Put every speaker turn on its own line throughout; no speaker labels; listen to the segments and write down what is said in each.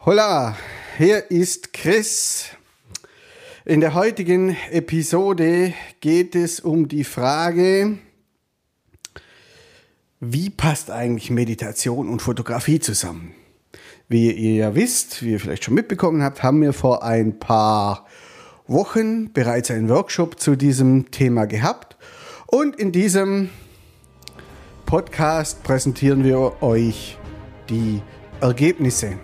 Hola, hier ist Chris. In der heutigen Episode geht es um die Frage, wie passt eigentlich Meditation und Fotografie zusammen? Wie ihr ja wisst, wie ihr vielleicht schon mitbekommen habt, haben wir vor ein paar Wochen bereits einen Workshop zu diesem Thema gehabt. Und in diesem Podcast präsentieren wir euch die Ergebnisse.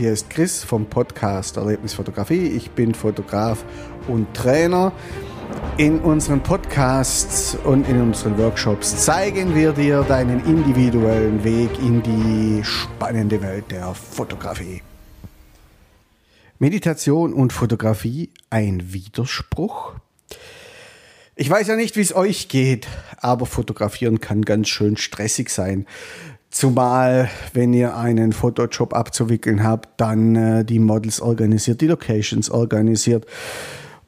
Hier ist Chris vom Podcast Erlebnisfotografie. Ich bin Fotograf und Trainer. In unseren Podcasts und in unseren Workshops zeigen wir dir deinen individuellen Weg in die spannende Welt der Fotografie. Meditation und Fotografie ein Widerspruch? Ich weiß ja nicht, wie es euch geht, aber fotografieren kann ganz schön stressig sein. Zumal, wenn ihr einen Fotojob abzuwickeln habt, dann äh, die Models organisiert, die Locations organisiert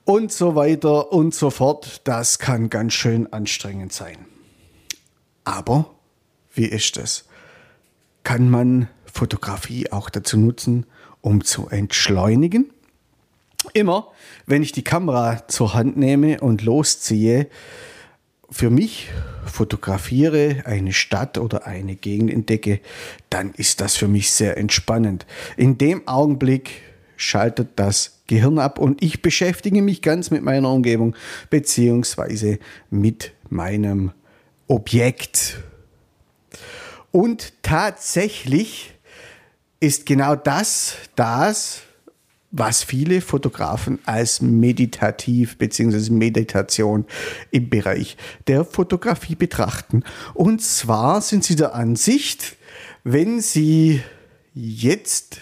und so weiter und so fort. Das kann ganz schön anstrengend sein. Aber wie ist es? Kann man Fotografie auch dazu nutzen, um zu entschleunigen? Immer, wenn ich die Kamera zur Hand nehme und losziehe, für mich fotografiere, eine Stadt oder eine Gegend entdecke, dann ist das für mich sehr entspannend. In dem Augenblick schaltet das Gehirn ab und ich beschäftige mich ganz mit meiner Umgebung beziehungsweise mit meinem Objekt. Und tatsächlich ist genau das das, was viele Fotografen als meditativ bzw. Meditation im Bereich der Fotografie betrachten. Und zwar sind sie der Ansicht, wenn sie jetzt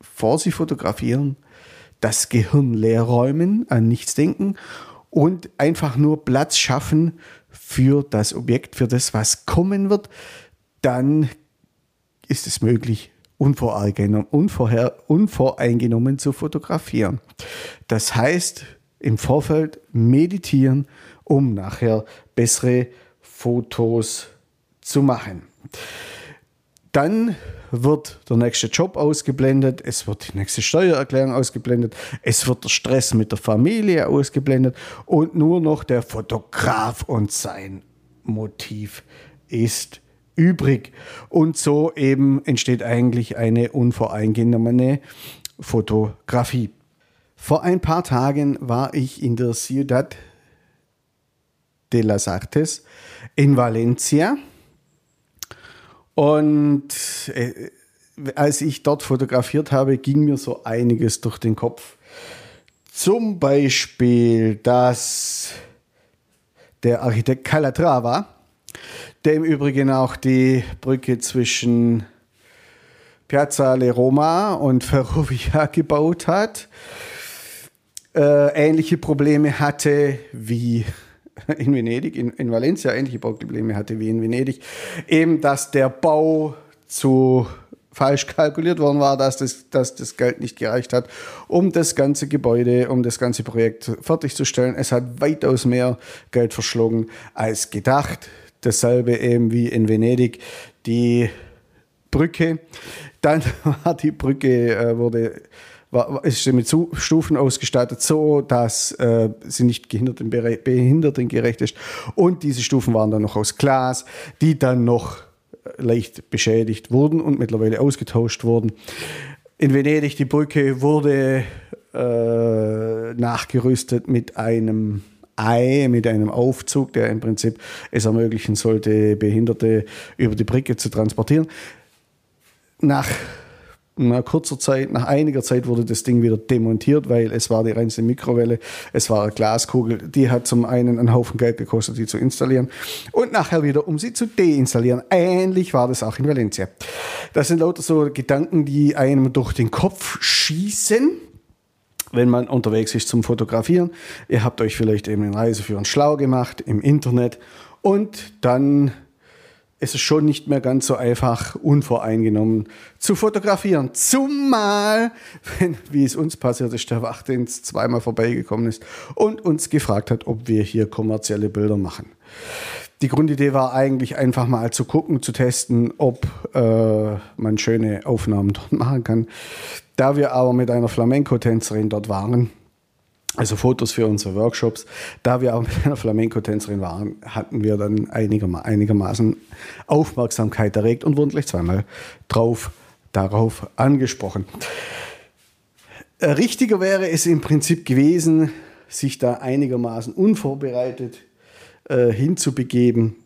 vor sie fotografieren, das Gehirn leer räumen, an nichts denken und einfach nur Platz schaffen für das Objekt, für das, was kommen wird, dann ist es möglich, unvorher, unvoreingenommen zu fotografieren. Das heißt, im Vorfeld meditieren, um nachher bessere Fotos zu machen. Dann wird der nächste Job ausgeblendet, es wird die nächste Steuererklärung ausgeblendet, es wird der Stress mit der Familie ausgeblendet und nur noch der Fotograf und sein Motiv ist übrig. Und so eben entsteht eigentlich eine unvoreingenommene Fotografie. Vor ein paar Tagen war ich in der Ciudad de las Artes in Valencia. Und äh, als ich dort fotografiert habe, ging mir so einiges durch den Kopf. Zum Beispiel, dass der Architekt Calatrava der im Übrigen auch die Brücke zwischen Piazza Le Roma und Ferrovia gebaut hat, äh, ähnliche Probleme hatte wie in Venedig, in, in Valencia ähnliche Probleme hatte wie in Venedig, eben dass der Bau zu falsch kalkuliert worden war, dass das, dass das Geld nicht gereicht hat, um das ganze Gebäude, um das ganze Projekt fertigzustellen. Es hat weitaus mehr Geld verschlungen als gedacht dasselbe eben wie in Venedig, die Brücke. Dann war die Brücke, äh, wurde war, ist mit Stufen ausgestattet, so dass äh, sie nicht behindertengerecht ist. Und diese Stufen waren dann noch aus Glas, die dann noch leicht beschädigt wurden und mittlerweile ausgetauscht wurden. In Venedig die Brücke wurde äh, nachgerüstet mit einem Ei mit einem Aufzug, der im Prinzip es ermöglichen sollte, Behinderte über die Brücke zu transportieren. Nach nach kurzer Zeit, nach einiger Zeit wurde das Ding wieder demontiert, weil es war die reinste Mikrowelle, es war eine Glaskugel, die hat zum einen einen Haufen Geld gekostet, die zu installieren und nachher wieder, um sie zu deinstallieren. Ähnlich war das auch in Valencia. Das sind lauter so Gedanken, die einem durch den Kopf schießen wenn man unterwegs ist zum Fotografieren. Ihr habt euch vielleicht eben in Reiseführern schlau gemacht im Internet und dann ist es schon nicht mehr ganz so einfach, unvoreingenommen zu fotografieren. Zumal, wenn, wie es uns passiert ist, der Wachdienst zweimal vorbeigekommen ist und uns gefragt hat, ob wir hier kommerzielle Bilder machen. Die Grundidee war eigentlich einfach mal zu gucken, zu testen, ob äh, man schöne Aufnahmen dort machen kann. Da wir aber mit einer Flamenco-Tänzerin dort waren, also Fotos für unsere Workshops. Da wir auch mit einer Flamenco-Tänzerin waren, hatten wir dann einigerma einigermaßen Aufmerksamkeit erregt und wurden gleich zweimal drauf, darauf angesprochen. Äh, richtiger wäre es im Prinzip gewesen, sich da einigermaßen unvorbereitet äh, hinzubegeben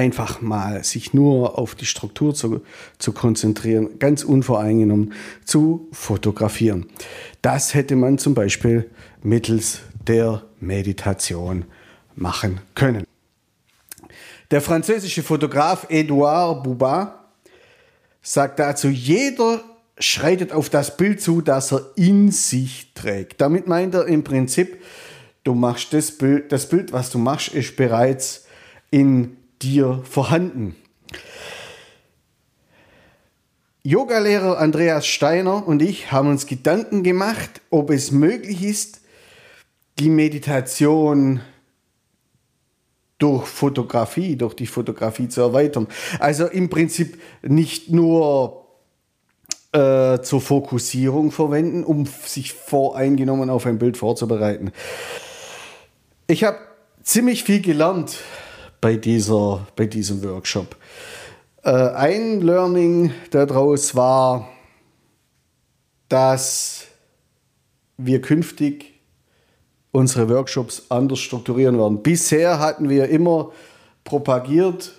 einfach mal sich nur auf die Struktur zu, zu konzentrieren, ganz unvoreingenommen zu fotografieren. Das hätte man zum Beispiel mittels der Meditation machen können. Der französische Fotograf Edouard Bouba sagt dazu, jeder schreitet auf das Bild zu, das er in sich trägt. Damit meint er im Prinzip, du machst das Bild, das Bild, was du machst, ist bereits in dir vorhanden. Yogalehrer Andreas Steiner und ich haben uns Gedanken gemacht, ob es möglich ist, die Meditation durch Fotografie, durch die Fotografie zu erweitern. Also im Prinzip nicht nur äh, zur Fokussierung verwenden, um sich voreingenommen auf ein Bild vorzubereiten. Ich habe ziemlich viel gelernt bei, dieser, bei diesem Workshop. Äh, ein Learning daraus war, dass wir künftig unsere Workshops anders strukturieren werden. Bisher hatten wir immer propagiert,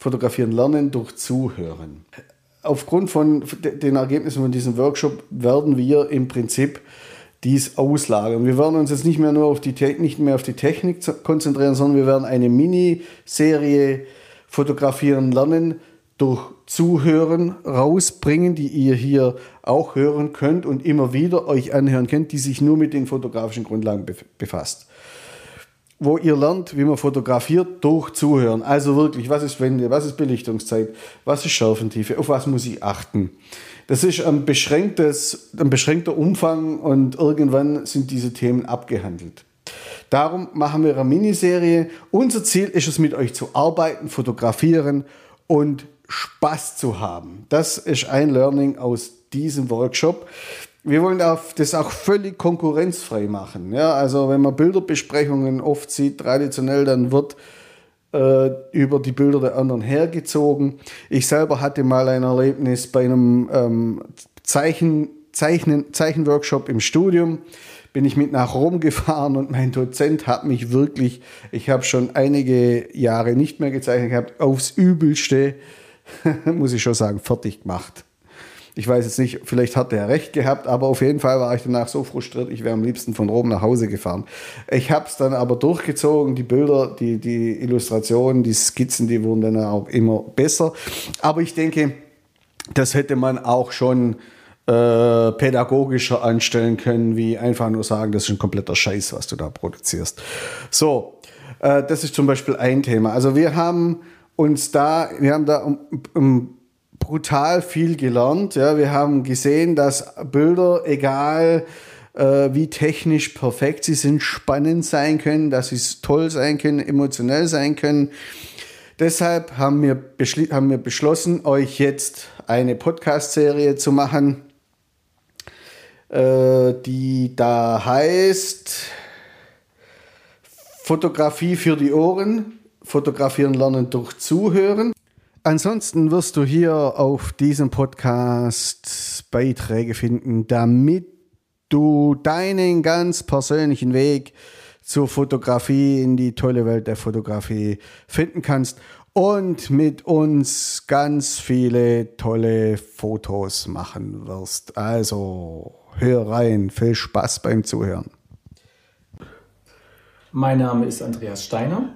fotografieren lernen durch Zuhören. Aufgrund von den Ergebnissen von diesem Workshop werden wir im Prinzip dies auslagern. Wir werden uns jetzt nicht mehr nur auf die, nicht mehr auf die Technik konzentrieren, sondern wir werden eine Miniserie fotografieren lernen durch Zuhören rausbringen, die ihr hier auch hören könnt und immer wieder euch anhören könnt, die sich nur mit den fotografischen Grundlagen befasst. Wo ihr lernt, wie man fotografiert durch Zuhören. Also wirklich, was ist Wende, was ist Belichtungszeit, was ist Schärfentiefe, auf was muss ich achten das ist ein, beschränktes, ein beschränkter Umfang und irgendwann sind diese Themen abgehandelt. Darum machen wir eine Miniserie. Unser Ziel ist es, mit euch zu arbeiten, fotografieren und Spaß zu haben. Das ist ein Learning aus diesem Workshop. Wir wollen das auch völlig konkurrenzfrei machen. Ja, also wenn man Bilderbesprechungen oft sieht, traditionell, dann wird äh, über die Bilder der anderen hergezogen. Ich selber hatte mal ein Erlebnis bei einem ähm, Zeichen, Zeichnen, Zeichenworkshop im Studium. Bin ich mit nach Rom gefahren und mein Dozent hat mich wirklich, ich habe schon einige Jahre nicht mehr gezeichnet gehabt, aufs Übelste, muss ich schon sagen, fertig gemacht. Ich weiß jetzt nicht, vielleicht hat er recht gehabt, aber auf jeden Fall war ich danach so frustriert, ich wäre am liebsten von Rom nach Hause gefahren. Ich habe es dann aber durchgezogen, die Bilder, die, die Illustrationen, die Skizzen, die wurden dann auch immer besser. Aber ich denke, das hätte man auch schon äh, pädagogischer anstellen können, wie einfach nur sagen, das ist ein kompletter Scheiß, was du da produzierst. So, äh, das ist zum Beispiel ein Thema. Also wir haben uns da, wir haben da um, um brutal viel gelernt. Ja, wir haben gesehen, dass Bilder, egal äh, wie technisch perfekt sie sind, spannend sein können, dass sie toll sein können, emotionell sein können. Deshalb haben wir, haben wir beschlossen, euch jetzt eine Podcast-Serie zu machen, äh, die da heißt Fotografie für die Ohren, fotografieren lernen durch Zuhören. Ansonsten wirst du hier auf diesem Podcast Beiträge finden, damit du deinen ganz persönlichen Weg zur Fotografie in die tolle Welt der Fotografie finden kannst und mit uns ganz viele tolle Fotos machen wirst. Also hör rein, viel Spaß beim Zuhören.
Mein Name ist Andreas Steiner.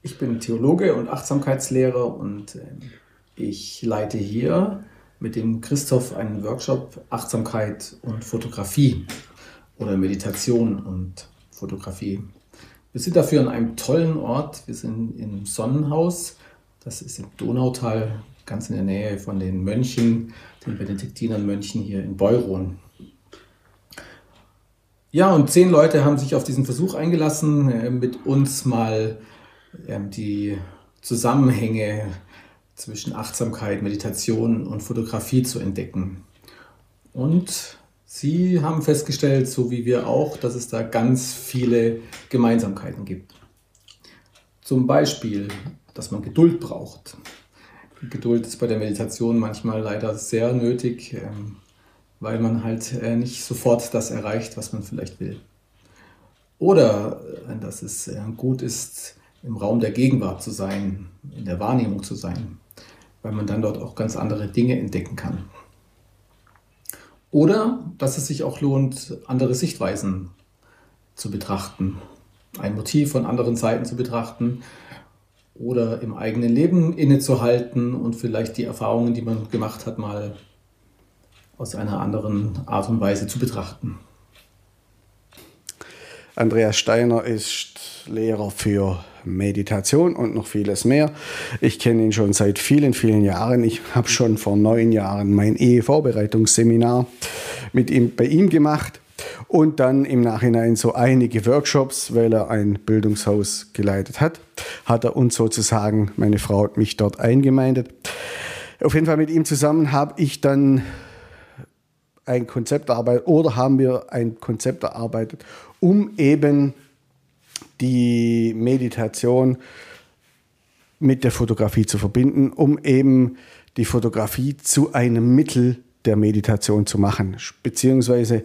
Ich bin Theologe und Achtsamkeitslehrer und ähm, ich leite hier mit dem Christoph einen Workshop Achtsamkeit und Fotografie oder Meditation und Fotografie. Wir sind dafür an einem tollen Ort. Wir sind im Sonnenhaus Das ist im Donautal, ganz in der Nähe von den Mönchen, den Benediktinermönchen hier in Beuron. Ja, und zehn Leute haben sich auf diesen Versuch eingelassen, äh, mit uns mal die Zusammenhänge zwischen Achtsamkeit, Meditation und Fotografie zu entdecken. Und sie haben festgestellt, so wie wir auch, dass es da ganz viele Gemeinsamkeiten gibt. Zum Beispiel, dass man Geduld braucht. Geduld ist bei der Meditation manchmal leider sehr nötig, ähm, weil man halt äh, nicht sofort das erreicht, was man vielleicht will. Oder äh, dass es äh, gut ist, im Raum der Gegenwart zu sein, in der Wahrnehmung zu sein, weil man dann dort auch ganz andere Dinge entdecken kann. Oder dass es sich auch lohnt, andere Sichtweisen zu betrachten, ein Motiv von anderen Seiten zu betrachten oder im eigenen Leben innezuhalten und vielleicht die Erfahrungen, die man gemacht hat, mal aus einer anderen Art und Weise zu betrachten.
Andreas Steiner ist Lehrer für Meditation und noch vieles mehr. Ich kenne ihn schon seit vielen, vielen Jahren. Ich habe schon vor neun Jahren mein Ehevorbereitungsseminar mit ihm, bei ihm gemacht und dann im Nachhinein so einige Workshops, weil er ein Bildungshaus geleitet hat, hat er uns sozusagen, meine Frau hat mich dort eingemeindet. Auf jeden Fall mit ihm zusammen habe ich dann ein Konzept erarbeitet oder haben wir ein Konzept erarbeitet, um eben die Meditation mit der Fotografie zu verbinden, um eben die Fotografie zu einem Mittel der Meditation zu machen. Beziehungsweise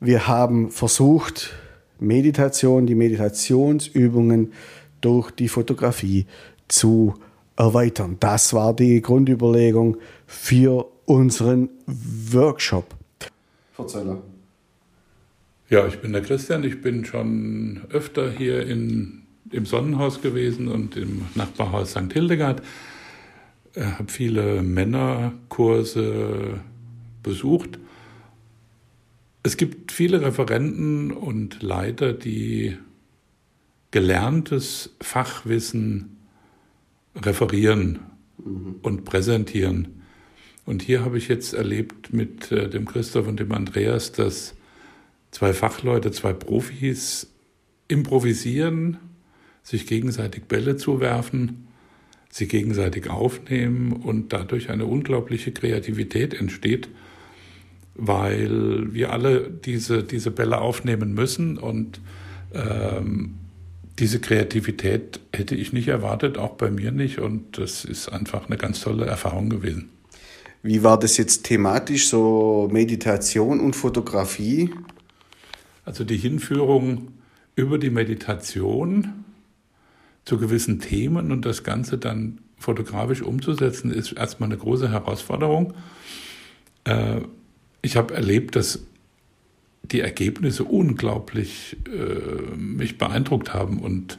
wir haben versucht, Meditation, die Meditationsübungen durch die Fotografie zu erweitern. Das war die Grundüberlegung für unseren Workshop.
Verzeihler. Ja, ich bin der Christian. Ich bin schon öfter hier in, im Sonnenhaus gewesen und im Nachbarhaus St. Hildegard. Ich äh, habe viele Männerkurse besucht. Es gibt viele Referenten und Leiter, die gelerntes Fachwissen referieren mhm. und präsentieren. Und hier habe ich jetzt erlebt mit äh, dem Christoph und dem Andreas, dass zwei Fachleute, zwei Profis improvisieren, sich gegenseitig Bälle zuwerfen, sie gegenseitig aufnehmen und dadurch eine unglaubliche Kreativität entsteht, weil wir alle diese, diese Bälle aufnehmen müssen und ähm, diese Kreativität hätte ich nicht erwartet, auch bei mir nicht und das ist einfach eine ganz tolle Erfahrung gewesen.
Wie war das jetzt thematisch, so Meditation und Fotografie?
Also die Hinführung über die Meditation zu gewissen Themen und das Ganze dann fotografisch umzusetzen, ist erstmal eine große Herausforderung. Äh, ich habe erlebt, dass die Ergebnisse unglaublich äh, mich beeindruckt haben und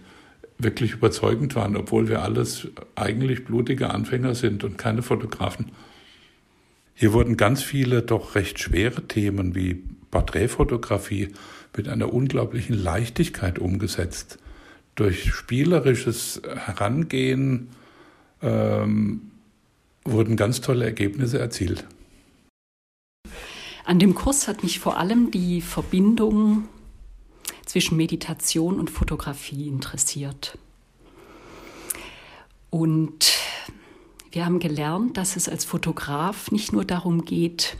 wirklich überzeugend waren, obwohl wir alles eigentlich blutige Anfänger sind und keine Fotografen. Hier wurden ganz viele doch recht schwere Themen wie Porträtfotografie mit einer unglaublichen Leichtigkeit umgesetzt. Durch spielerisches Herangehen ähm, wurden ganz tolle Ergebnisse erzielt.
An dem Kurs hat mich vor allem die Verbindung zwischen Meditation und Fotografie interessiert. Und wir haben gelernt, dass es als Fotograf nicht nur darum geht,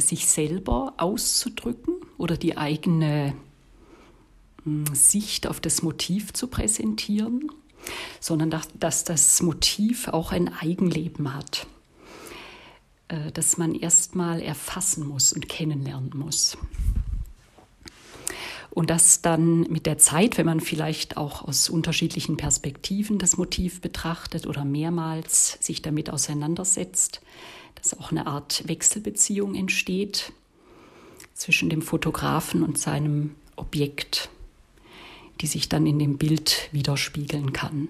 sich selber auszudrücken oder die eigene hm, Sicht auf das Motiv zu präsentieren, sondern dass, dass das Motiv auch ein Eigenleben hat, äh, das man erstmal erfassen muss und kennenlernen muss. Und das dann mit der Zeit, wenn man vielleicht auch aus unterschiedlichen Perspektiven das Motiv betrachtet oder mehrmals sich damit auseinandersetzt, dass auch eine Art Wechselbeziehung entsteht zwischen dem Fotografen und seinem Objekt, die sich dann in dem Bild widerspiegeln kann.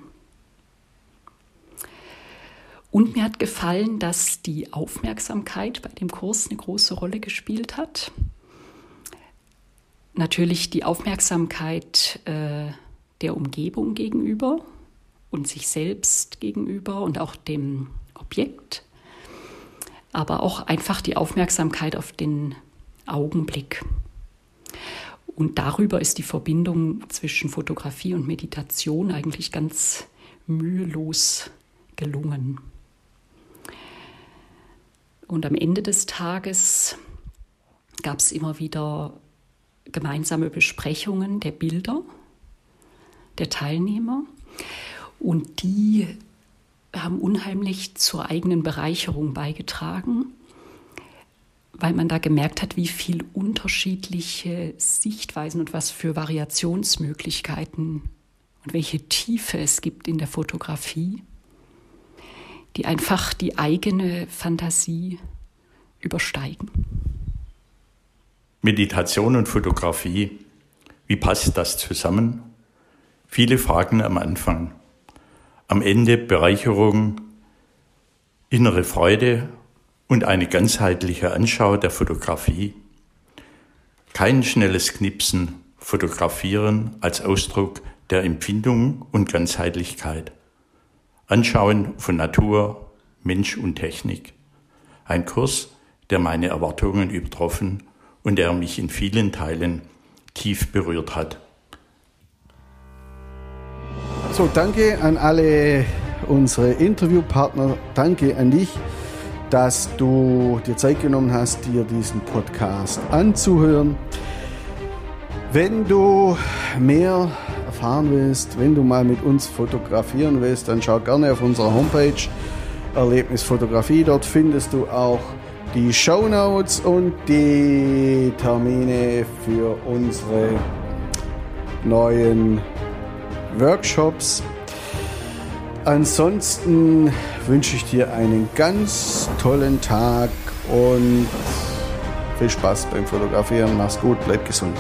Und mir hat gefallen, dass die Aufmerksamkeit bei dem Kurs eine große Rolle gespielt hat. Natürlich die Aufmerksamkeit äh, der Umgebung gegenüber und sich selbst gegenüber und auch dem Objekt, aber auch einfach die Aufmerksamkeit auf den Augenblick. Und darüber ist die Verbindung zwischen Fotografie und Meditation eigentlich ganz mühelos gelungen. Und am Ende des Tages gab es immer wieder gemeinsame Besprechungen der Bilder der Teilnehmer. Und die haben unheimlich zur eigenen Bereicherung beigetragen, weil man da gemerkt hat, wie viel unterschiedliche Sichtweisen und was für Variationsmöglichkeiten und welche Tiefe es gibt in der Fotografie, die einfach die eigene Fantasie übersteigen.
Meditation und Fotografie, wie passt das zusammen? Viele Fragen am Anfang. Am Ende Bereicherung, innere Freude und eine ganzheitliche Anschau der Fotografie. Kein schnelles Knipsen, fotografieren als Ausdruck der Empfindung und Ganzheitlichkeit. Anschauen von Natur, Mensch und Technik. Ein Kurs, der meine Erwartungen übertroffen und der mich in vielen Teilen tief berührt hat.
So, danke an alle unsere Interviewpartner. Danke an dich, dass du dir Zeit genommen hast, dir diesen Podcast anzuhören. Wenn du mehr erfahren willst, wenn du mal mit uns fotografieren willst, dann schau gerne auf unserer Homepage Erlebnisfotografie. Dort findest du auch die Show Notes und die Termine für unsere neuen Workshops. Ansonsten wünsche ich dir einen ganz tollen Tag und viel Spaß beim Fotografieren. Mach's gut, bleib gesund.